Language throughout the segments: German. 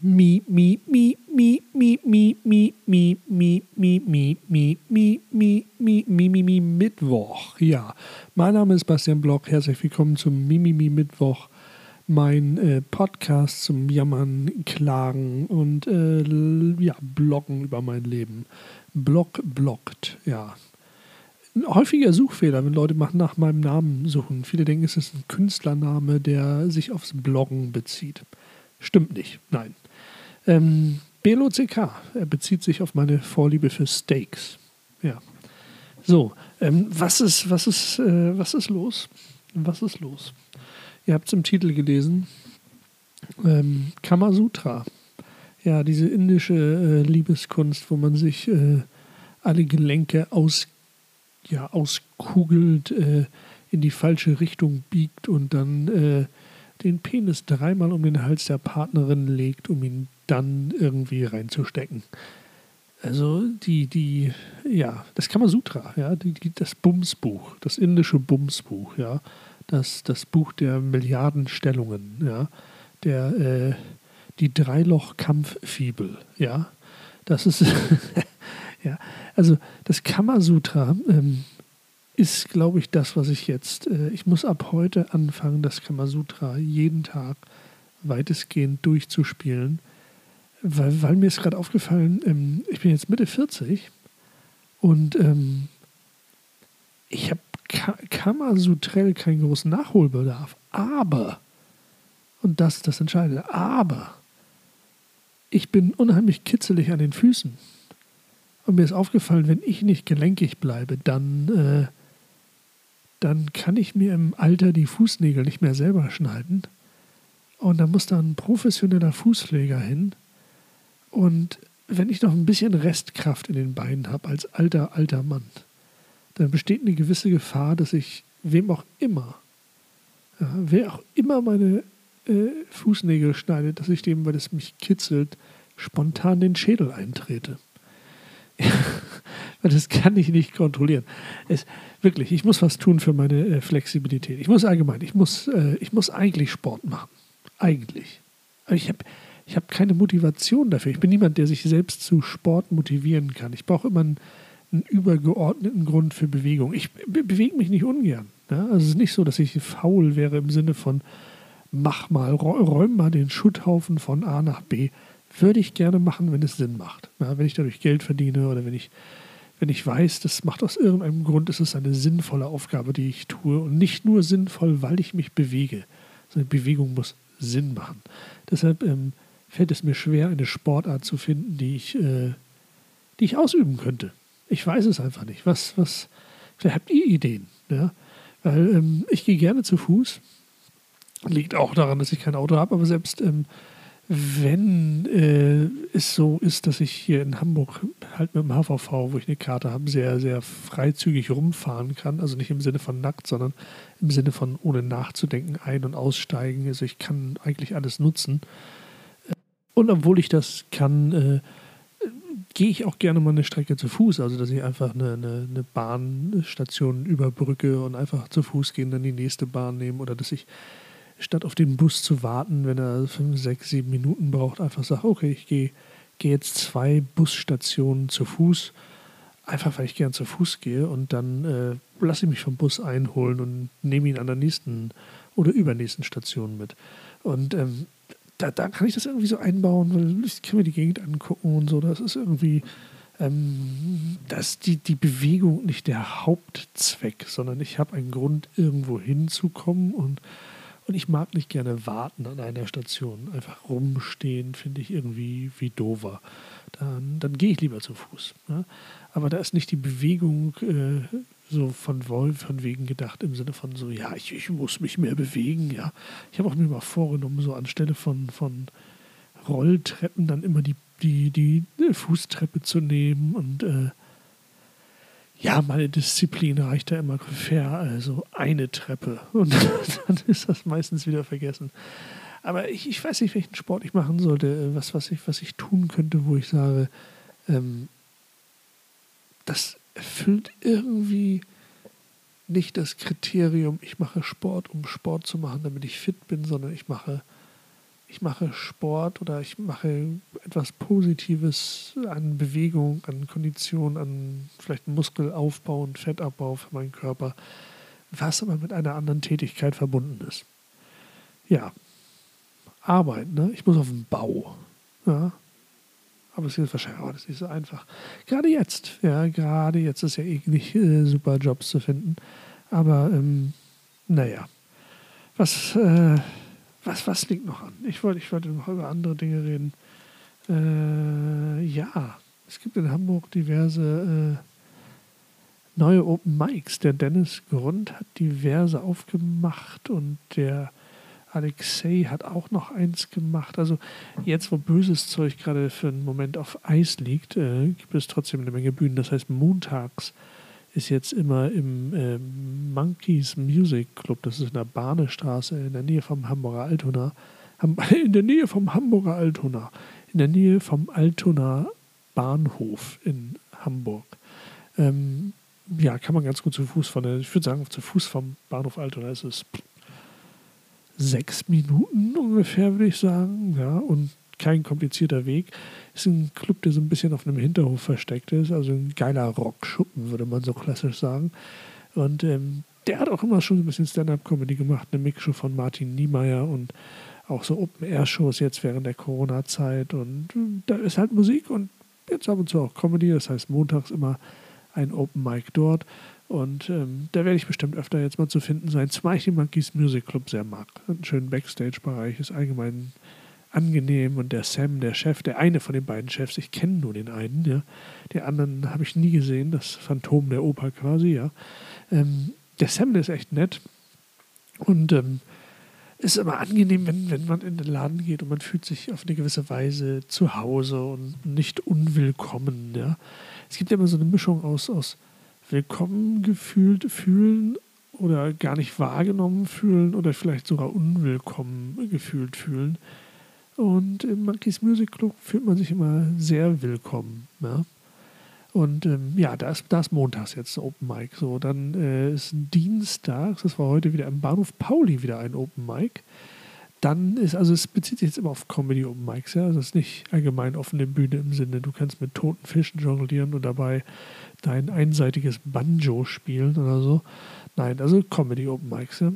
Mi, mi, mi, mi, mi, mi, mi, mi, mi, mi, mi, mi, mi, mi, mi, mi, mi, mi, Mittwoch. Ja, mein Name ist Bastian Block. Herzlich willkommen zum Mimimi Mittwoch. Mein äh, Podcast zum Jammern, Klagen und äh, ja, Bloggen über mein Leben. Blog blockt, ja. Ein häufiger Suchfehler, wenn Leute nach meinem Namen suchen. Viele denken, es ist ein Künstlername, der sich aufs Bloggen bezieht. Stimmt nicht, nein. Ähm, BLOCK, er bezieht sich auf meine Vorliebe für Steaks. Ja. So, ähm, was ist, was ist, äh, was ist los? Was ist los? Ihr habt es im Titel gelesen. Ähm, Kamasutra. Ja, diese indische äh, Liebeskunst, wo man sich äh, alle Gelenke aus, ja, auskugelt, äh, in die falsche Richtung biegt und dann äh, den Penis dreimal um den Hals der Partnerin legt, um ihn dann irgendwie reinzustecken. Also die, die, ja, das Kamasutra, ja, die, die, das Bumsbuch, das indische Bumsbuch, ja, das, das Buch der Milliardenstellungen, ja, der, äh, die Dreiloch-Kampffibel, ja, das ist, ja, also das Kamasutra ähm, ist, glaube ich, das, was ich jetzt, äh, ich muss ab heute anfangen, das Kamasutra jeden Tag weitestgehend durchzuspielen weil, weil mir ist gerade aufgefallen, ähm, ich bin jetzt Mitte 40 und ähm, ich habe Kamasutrell keinen großen Nachholbedarf. Aber, und das ist das Entscheidende, aber ich bin unheimlich kitzelig an den Füßen. Und mir ist aufgefallen, wenn ich nicht gelenkig bleibe, dann, äh, dann kann ich mir im Alter die Fußnägel nicht mehr selber schneiden. Und dann muss da ein professioneller Fußpfleger hin und wenn ich noch ein bisschen Restkraft in den Beinen habe als alter, alter Mann, dann besteht eine gewisse Gefahr, dass ich wem auch immer, ja, wer auch immer meine äh, Fußnägel schneidet, dass ich dem, weil es mich kitzelt, spontan den Schädel eintrete. das kann ich nicht kontrollieren. Es, wirklich, ich muss was tun für meine äh, Flexibilität. Ich muss allgemein, ich muss, äh, ich muss eigentlich Sport machen. Eigentlich. Aber ich habe ich habe keine Motivation dafür. Ich bin niemand, der sich selbst zu Sport motivieren kann. Ich brauche immer einen, einen, übergeordneten Grund für Bewegung. Ich be bewege mich nicht ungern. Ja? Also es ist nicht so, dass ich faul wäre im Sinne von mach mal, räum mal den Schutthaufen von A nach B. Würde ich gerne machen, wenn es Sinn macht. Ja? Wenn ich dadurch Geld verdiene oder wenn ich, wenn ich weiß, das macht aus irgendeinem Grund, ist es eine sinnvolle Aufgabe, die ich tue. Und nicht nur sinnvoll, weil ich mich bewege. Sondern Bewegung muss Sinn machen. Deshalb ähm, fällt es mir schwer, eine Sportart zu finden, die ich, äh, die ich ausüben könnte. Ich weiß es einfach nicht. Was, was, vielleicht habt ihr Ideen. Ja? Weil ähm, ich gehe gerne zu Fuß. Liegt auch daran, dass ich kein Auto habe, aber selbst ähm, wenn äh, es so ist, dass ich hier in Hamburg halt mit dem HVV, wo ich eine Karte habe, sehr, sehr freizügig rumfahren kann, also nicht im Sinne von nackt, sondern im Sinne von ohne nachzudenken ein- und aussteigen. Also ich kann eigentlich alles nutzen. Und obwohl ich das kann, äh, gehe ich auch gerne mal eine Strecke zu Fuß. Also, dass ich einfach eine, eine, eine, Bahnstation überbrücke und einfach zu Fuß gehen, dann die nächste Bahn nehmen. Oder dass ich statt auf den Bus zu warten, wenn er fünf, sechs, sieben Minuten braucht, einfach sage: Okay, ich gehe, gehe jetzt zwei Busstationen zu Fuß. Einfach weil ich gern zu Fuß gehe und dann äh, lasse ich mich vom Bus einholen und nehme ihn an der nächsten oder übernächsten Station mit. Und ähm, da, da kann ich das irgendwie so einbauen, weil ich kann mir die Gegend angucken und so. Das ist irgendwie, ähm, dass die, die Bewegung nicht der Hauptzweck, sondern ich habe einen Grund, irgendwo hinzukommen und, und ich mag nicht gerne warten an einer Station. Einfach rumstehen finde ich irgendwie wie dover. Dann, dann gehe ich lieber zu Fuß. Ne? Aber da ist nicht die Bewegung äh, so von Wolf von wegen gedacht, im Sinne von so, ja, ich, ich muss mich mehr bewegen, ja. Ich habe auch mir mal vorgenommen, so anstelle von, von Rolltreppen dann immer die, die, die Fußtreppe zu nehmen und äh, ja, meine Disziplin reicht da immer fair, also eine Treppe und dann ist das meistens wieder vergessen. Aber ich, ich weiß nicht, welchen Sport ich machen sollte, was, was, ich, was ich tun könnte, wo ich sage, ähm, das erfüllt irgendwie nicht das Kriterium, ich mache Sport, um Sport zu machen, damit ich fit bin, sondern ich mache ich mache Sport oder ich mache etwas Positives an Bewegung, an Kondition, an vielleicht Muskelaufbau und Fettabbau für meinen Körper, was aber mit einer anderen Tätigkeit verbunden ist. Ja, Arbeit, ne? Ich muss auf den Bau. Ja. Aber es ist wahrscheinlich auch nicht so einfach. Gerade jetzt, ja, gerade jetzt ist ja eh nicht äh, super Jobs zu finden. Aber ähm, naja. Was, äh, was, was liegt noch an? Ich wollte, ich wollte noch über andere Dinge reden. Äh, ja, es gibt in Hamburg diverse äh, neue Open Mics. Der Dennis Grund hat diverse aufgemacht und der Alexei hat auch noch eins gemacht. Also jetzt, wo böses Zeug gerade für einen Moment auf Eis liegt, äh, gibt es trotzdem eine Menge Bühnen. Das heißt, montags ist jetzt immer im äh, Monkeys Music Club, das ist in der Bahnestraße in der Nähe vom Hamburger Altona, in der Nähe vom Hamburger Altona, in der Nähe vom Altona Bahnhof in Hamburg. Ähm, ja, kann man ganz gut zu Fuß von ich würde sagen, zu Fuß vom Bahnhof Altona ist es sechs Minuten ungefähr, würde ich sagen. Ja, und kein komplizierter Weg. Ist ein Club, der so ein bisschen auf einem Hinterhof versteckt ist. Also ein geiler Rockschuppen, würde man so klassisch sagen. Und ähm, der hat auch immer schon ein bisschen Stand-up-Comedy gemacht. Eine Mixshow von Martin Niemeyer und auch so Open-Air-Shows jetzt während der Corona-Zeit. Und äh, da ist halt Musik und jetzt ab und zu auch Comedy. Das heißt, montags immer ein Open Mic dort. Und ähm, da werde ich bestimmt öfter jetzt mal zu finden sein, den Monkeys Music Club sehr mag. Einen schönen Backstage-Bereich ist allgemein angenehm und der Sam, der Chef, der eine von den beiden Chefs, ich kenne nur den einen, ja. Den anderen habe ich nie gesehen, das Phantom der Oper quasi, ja. Ähm, der Sam, der ist echt nett und ähm, ist immer angenehm, wenn, wenn man in den Laden geht und man fühlt sich auf eine gewisse Weise zu Hause und nicht unwillkommen, ja. Es gibt ja immer so eine Mischung aus, aus willkommen gefühlt fühlen oder gar nicht wahrgenommen fühlen oder vielleicht sogar unwillkommen gefühlt fühlen. Und im Monkeys Music Club fühlt man sich immer sehr willkommen. Ja? Und ähm, ja, da ist, da ist montags jetzt Open Mic. So, dann äh, ist Dienstags, das war heute wieder im Bahnhof Pauli wieder ein Open Mic. Dann ist, also es bezieht sich jetzt immer auf Comedy Open Mics, ja. Also es ist nicht allgemein offene Bühne im Sinne, du kannst mit toten Fischen jonglieren und dabei dein einseitiges Banjo spielen oder so. Nein, also Comedy Open Mics. Ja.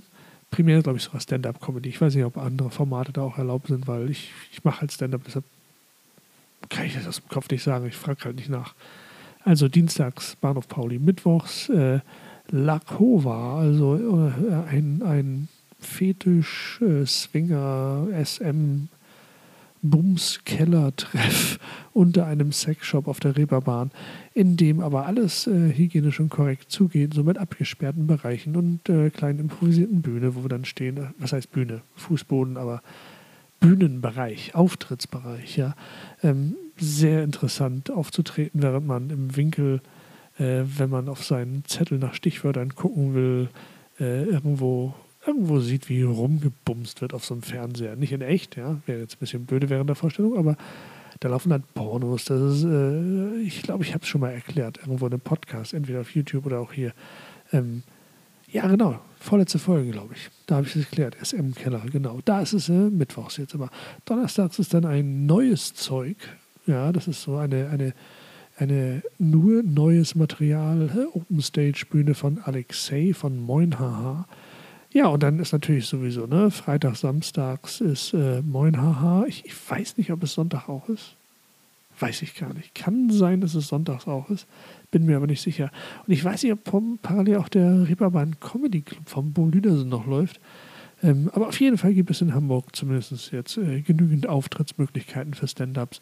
Primär, glaube ich, sogar Stand-Up-Comedy. Ich weiß nicht, ob andere Formate da auch erlaubt sind, weil ich, ich mache halt Stand-Up, deshalb kann ich das aus dem Kopf nicht sagen. Ich frage halt nicht nach. Also dienstags Bahnhof Pauli, mittwochs äh, Lakova, also äh, ein, ein Fetisch, äh, Bums-Keller-Treff unter einem Sexshop auf der Reeperbahn, in dem aber alles äh, hygienisch und korrekt zugeht, so mit abgesperrten Bereichen und äh, kleinen improvisierten Bühne, wo wir dann stehen. Äh, was heißt Bühne? Fußboden, aber Bühnenbereich, Auftrittsbereich, ja. Ähm, sehr interessant aufzutreten, während man im Winkel, äh, wenn man auf seinen Zettel nach Stichwörtern gucken will, äh, irgendwo irgendwo sieht, wie rumgebumst wird auf so einem Fernseher. Nicht in echt, ja, wäre jetzt ein bisschen blöde während der Vorstellung, aber da laufen halt Pornos. Das ist, äh, ich glaube, ich habe es schon mal erklärt, irgendwo in einem Podcast, entweder auf YouTube oder auch hier. Ähm, ja, genau, vorletzte Folge, glaube ich. Da habe ich es erklärt, SM-Keller, genau. Da ist es äh, mittwochs jetzt aber. Donnerstags ist dann ein neues Zeug. Ja, das ist so eine, eine, eine nur neues Material, äh, Open Stage Bühne von Alexei von Moin Haha. Ja, und dann ist natürlich sowieso, ne, Freitag, Samstags ist äh, Moin Haha. Ich, ich, weiß nicht, ob es Sonntag auch ist. Weiß ich gar nicht. Kann sein, dass es Sonntags auch ist. Bin mir aber nicht sicher. Und ich weiß nicht, ob parallel auch der Reeperbahn Comedy Club vom Bo Lüdersen noch läuft. Ähm, aber auf jeden Fall gibt es in Hamburg zumindest jetzt äh, genügend Auftrittsmöglichkeiten für Stand-Ups.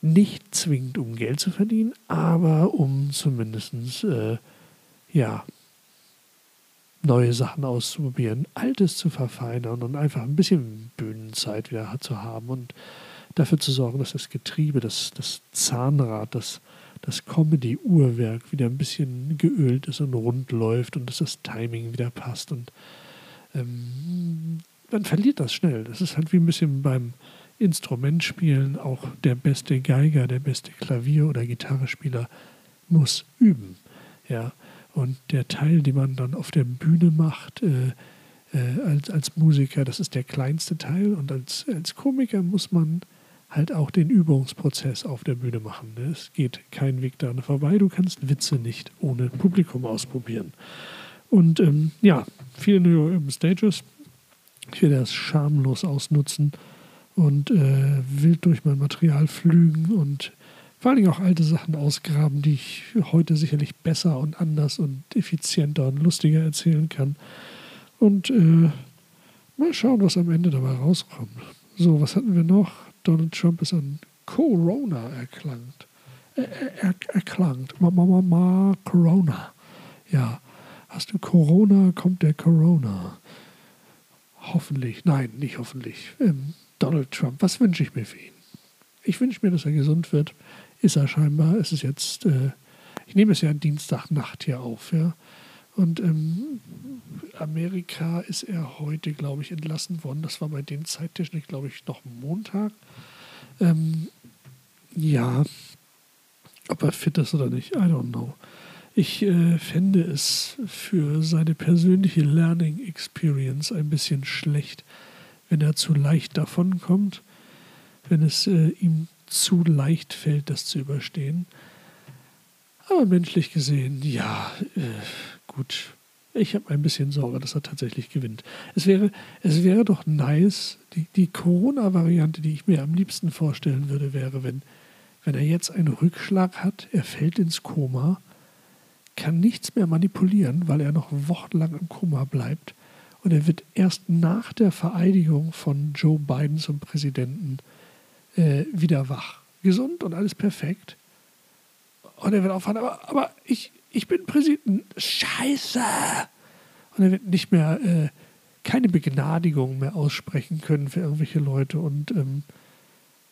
Nicht zwingend, um Geld zu verdienen, aber um zumindest äh, ja, neue Sachen auszuprobieren, Altes zu verfeinern und einfach ein bisschen Bühnenzeit wieder zu haben und dafür zu sorgen, dass das Getriebe, das, das Zahnrad, das, das Comedy-Uhrwerk wieder ein bisschen geölt ist und rund läuft und dass das Timing wieder passt. Und ähm, man verliert das schnell. Das ist halt wie ein bisschen beim Instrumentspielen. Auch der beste Geiger, der beste Klavier- oder Gitarrespieler muss üben. Ja, und der Teil, den man dann auf der Bühne macht, äh, äh, als, als Musiker, das ist der kleinste Teil. Und als, als Komiker muss man halt auch den Übungsprozess auf der Bühne machen. Ne? Es geht kein Weg daran vorbei. Du kannst Witze nicht ohne Publikum ausprobieren. Und ähm, ja, viele New Urban Stages. Ich werde das schamlos ausnutzen und äh, wild durch mein Material flügen und vor Dingen auch alte Sachen ausgraben, die ich heute sicherlich besser und anders und effizienter und lustiger erzählen kann. Und äh, mal schauen, was am Ende dabei rauskommt. So, was hatten wir noch? Donald Trump ist an Corona erkrankt. Er, er, erkrankt. Ma, ma, ma, ma, Corona. Ja. Hast du Corona, kommt der Corona. Hoffentlich. Nein, nicht hoffentlich. Ähm, Donald Trump. Was wünsche ich mir für ihn? Ich wünsche mir, dass er gesund wird. Ist er scheinbar. Es ist jetzt, äh, ich nehme es ja Dienstagnacht hier auf, ja. Und ähm, Amerika ist er heute, glaube ich, entlassen worden. Das war bei den Zeittechnik, glaube ich, noch Montag. Ähm, ja, ob er fit ist oder nicht, I don't know. Ich äh, fände es für seine persönliche Learning Experience ein bisschen schlecht, wenn er zu leicht davonkommt, wenn es äh, ihm zu leicht fällt, das zu überstehen. Aber menschlich gesehen, ja, äh, gut. Ich habe ein bisschen Sorge, dass er tatsächlich gewinnt. Es wäre, es wäre doch nice, die, die Corona-Variante, die ich mir am liebsten vorstellen würde, wäre, wenn, wenn er jetzt einen Rückschlag hat, er fällt ins Koma, kann nichts mehr manipulieren, weil er noch wochenlang im Koma bleibt. Und er wird erst nach der Vereidigung von Joe Biden zum Präsidenten äh, wieder wach. Gesund und alles perfekt. Und er wird aufhören, aber, aber ich, ich bin Präsident. Scheiße! Und er wird nicht mehr, äh, keine Begnadigung mehr aussprechen können für irgendwelche Leute. Und ähm,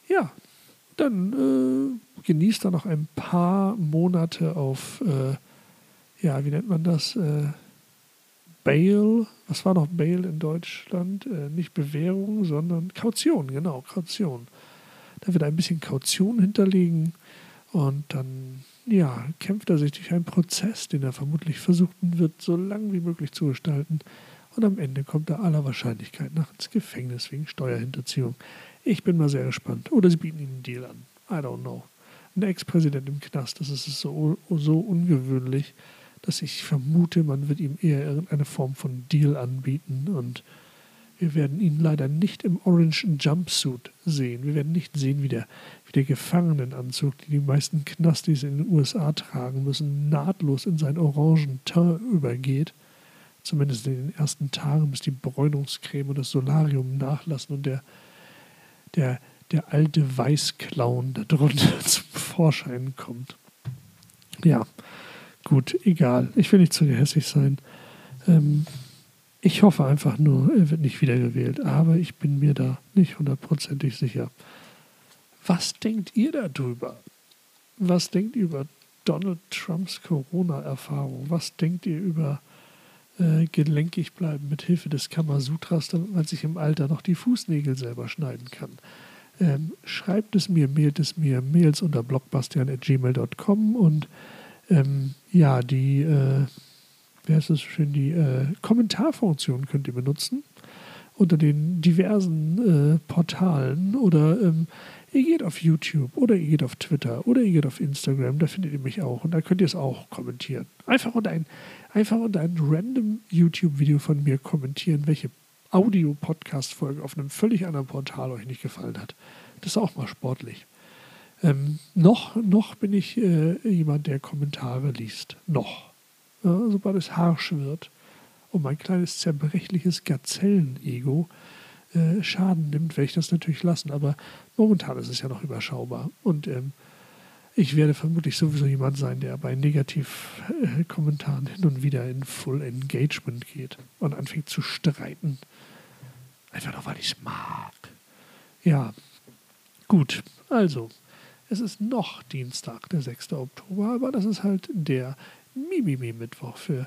ja, dann äh, genießt er noch ein paar Monate auf, äh, ja, wie nennt man das? Äh, Bail. Was war noch Bail in Deutschland? Äh, nicht Bewährung, sondern Kaution, genau, Kaution. Da wird ein bisschen Kaution hinterlegen und dann ja, kämpft er sich durch einen Prozess, den er vermutlich versuchen wird, so lang wie möglich zu gestalten. Und am Ende kommt er aller Wahrscheinlichkeit nach ins Gefängnis wegen Steuerhinterziehung. Ich bin mal sehr gespannt. Oder sie bieten ihm einen Deal an. I don't know. Ein Ex-Präsident im Knast, das ist so, so ungewöhnlich, dass ich vermute, man wird ihm eher irgendeine Form von Deal anbieten und wir werden ihn leider nicht im Orange Jumpsuit sehen. Wir werden nicht sehen, wie der, wie der Gefangenenanzug, den die meisten Knastis in den USA tragen müssen, nahtlos in seinen orangen Teint übergeht. Zumindest in den ersten Tagen, bis die Bräunungscreme und das Solarium nachlassen und der, der, der alte Weißclown darunter zum Vorschein kommt. Ja, gut, egal. Ich will nicht zu hässlich sein. Ähm, ich hoffe einfach nur, er wird nicht wiedergewählt, aber ich bin mir da nicht hundertprozentig sicher. Was denkt ihr darüber? Was denkt ihr über Donald Trumps Corona-Erfahrung? Was denkt ihr über äh, gelenkig bleiben mit Hilfe des Kamasutras, damit man sich im Alter noch die Fußnägel selber schneiden kann? Ähm, schreibt es mir, mailt es mir, mails unter blogbastian.gmail.com und ähm, ja, die äh, wie heißt das schön, die äh, Kommentarfunktion könnt ihr benutzen unter den diversen äh, Portalen oder ähm, ihr geht auf YouTube oder ihr geht auf Twitter oder ihr geht auf Instagram, da findet ihr mich auch und da könnt ihr es auch kommentieren. Einfach unter ein, einfach unter ein random YouTube-Video von mir kommentieren, welche Audio-Podcast-Folge auf einem völlig anderen Portal euch nicht gefallen hat. Das ist auch mal sportlich. Ähm, noch, noch bin ich äh, jemand, der Kommentare liest. Noch sobald es harsch wird und mein kleines zerbrechliches Gazellenego äh, Schaden nimmt, werde ich das natürlich lassen. Aber momentan ist es ja noch überschaubar. Und ähm, ich werde vermutlich sowieso jemand sein, der bei Negativkommentaren hin und wieder in Full Engagement geht und anfängt zu streiten. Einfach nur, weil ich es mag. Ja, gut. Also, es ist noch Dienstag, der 6. Oktober, aber das ist halt der Mimimi-Mittwoch für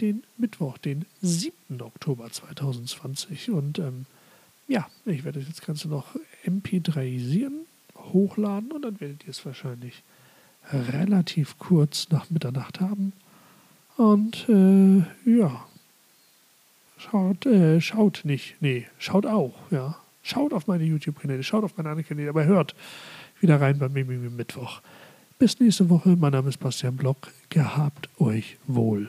den Mittwoch, den 7. Oktober 2020. Und ähm, ja, ich werde das Ganze noch MP3isieren, hochladen und dann werdet ihr es wahrscheinlich relativ kurz nach Mitternacht haben. Und äh, ja, schaut, äh, schaut nicht, nee, schaut auch, ja. Schaut auf meine YouTube-Kanäle, schaut auf meine anderen Kanäle, aber hört wieder rein beim Mimimi Mittwoch. Bis nächste Woche. Mein Name ist Bastian Block. Gehabt euch wohl.